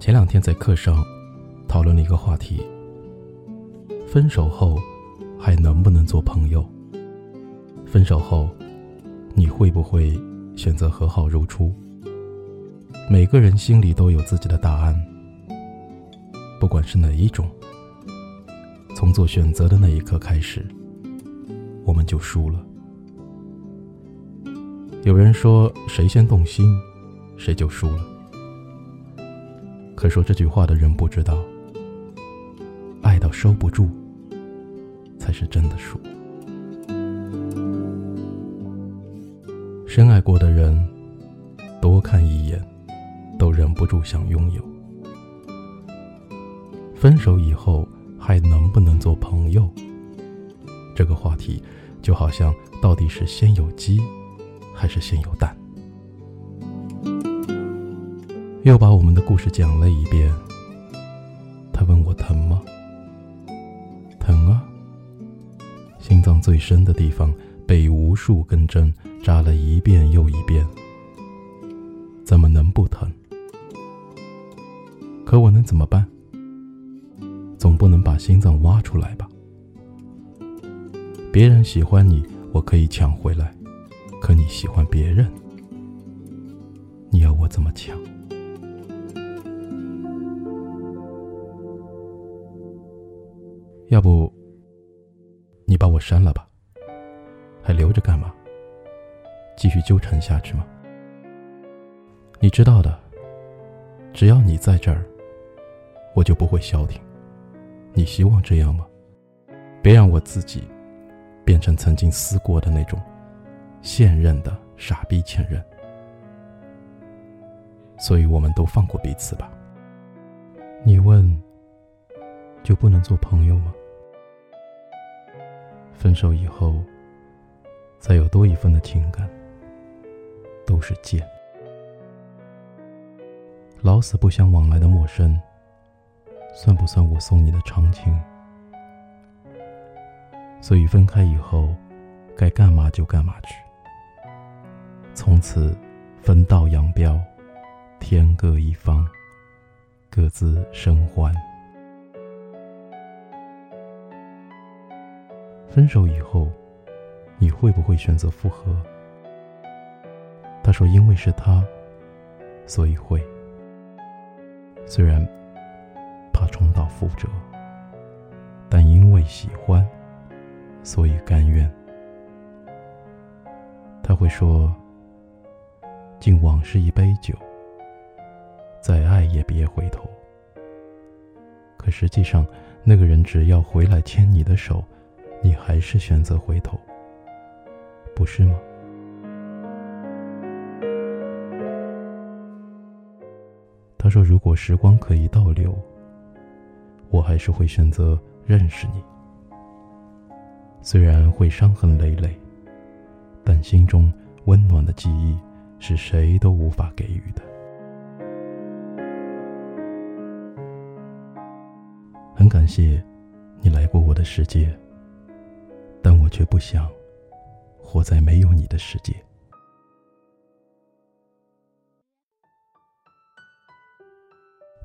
前两天在课上讨论了一个话题：分手后还能不能做朋友？分手后你会不会选择和好如初？每个人心里都有自己的答案，不管是哪一种，从做选择的那一刻开始，我们就输了。有人说，谁先动心，谁就输了。可说这句话的人不知道，爱到收不住，才是真的输。深爱过的人，多看一眼，都忍不住想拥有。分手以后还能不能做朋友？这个话题，就好像到底是先有鸡，还是先有蛋？又把我们的故事讲了一遍。他问我疼吗？疼啊！心脏最深的地方被无数根针扎了一遍又一遍，怎么能不疼？可我能怎么办？总不能把心脏挖出来吧？别人喜欢你，我可以抢回来；可你喜欢别人，你要我怎么抢？要不，你把我删了吧？还留着干嘛？继续纠缠下去吗？你知道的，只要你在这儿，我就不会消停。你希望这样吗？别让我自己变成曾经撕过的那种现任的傻逼前任。所以我们都放过彼此吧。你问，就不能做朋友吗？分手以后，再有多一分的情感，都是贱。老死不相往来的陌生，算不算我送你的长情？所以分开以后，该干嘛就干嘛去。从此分道扬镳，天各一方，各自生欢。分手以后，你会不会选择复合？他说：“因为是他，所以会。虽然怕重蹈覆辙，但因为喜欢，所以甘愿。”他会说：“敬往事一杯酒，再爱也别回头。”可实际上，那个人只要回来牵你的手。你还是选择回头，不是吗？他说：“如果时光可以倒流，我还是会选择认识你。虽然会伤痕累累，但心中温暖的记忆是谁都无法给予的。”很感谢你来过我的世界。却不想活在没有你的世界。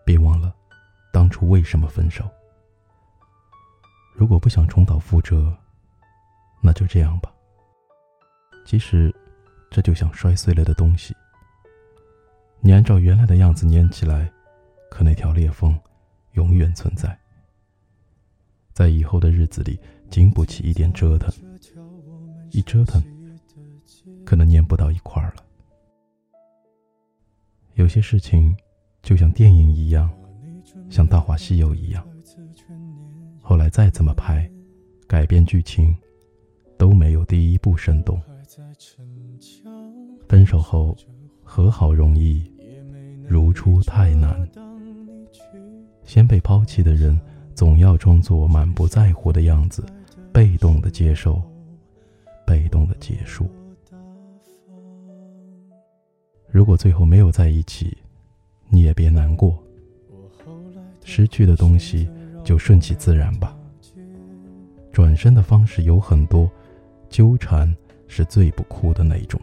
别忘了当初为什么分手。如果不想重蹈覆辙，那就这样吧。其实，这就像摔碎了的东西，你按照原来的样子粘起来，可那条裂缝永远存在。在以后的日子里，经不起一点折腾，一折腾，可能粘不到一块儿了。有些事情，就像电影一样，像《大话西游》一样，后来再怎么拍，改变剧情，都没有第一部生动。分手后和好容易，如初太难。先被抛弃的人。总要装作满不在乎的样子，被动的接受，被动的结束。如果最后没有在一起，你也别难过。失去的东西就顺其自然吧。转身的方式有很多，纠缠是最不哭的那种。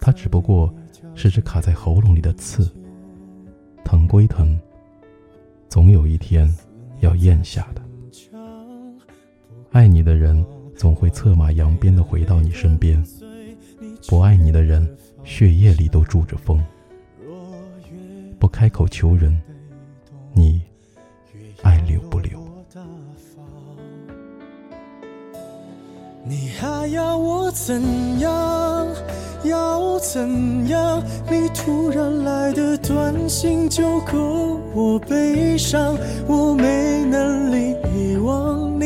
它只不过是只卡在喉咙里的刺，疼归疼，总有一天要咽下的。爱你的人总会策马扬鞭的回到你身边，不爱你的人血液里都住着风。不开口求人，你爱留不留？你还要我怎样？要怎样？你突然来的短信就够我悲伤，我没能力遗忘，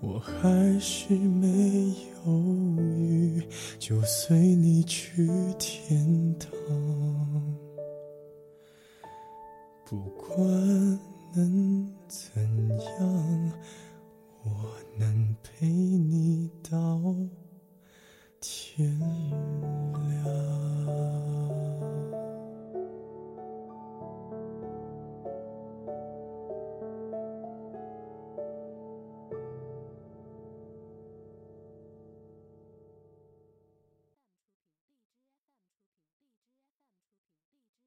我还是没犹豫，就随你去天堂。不管。能怎样？我能陪你到天亮。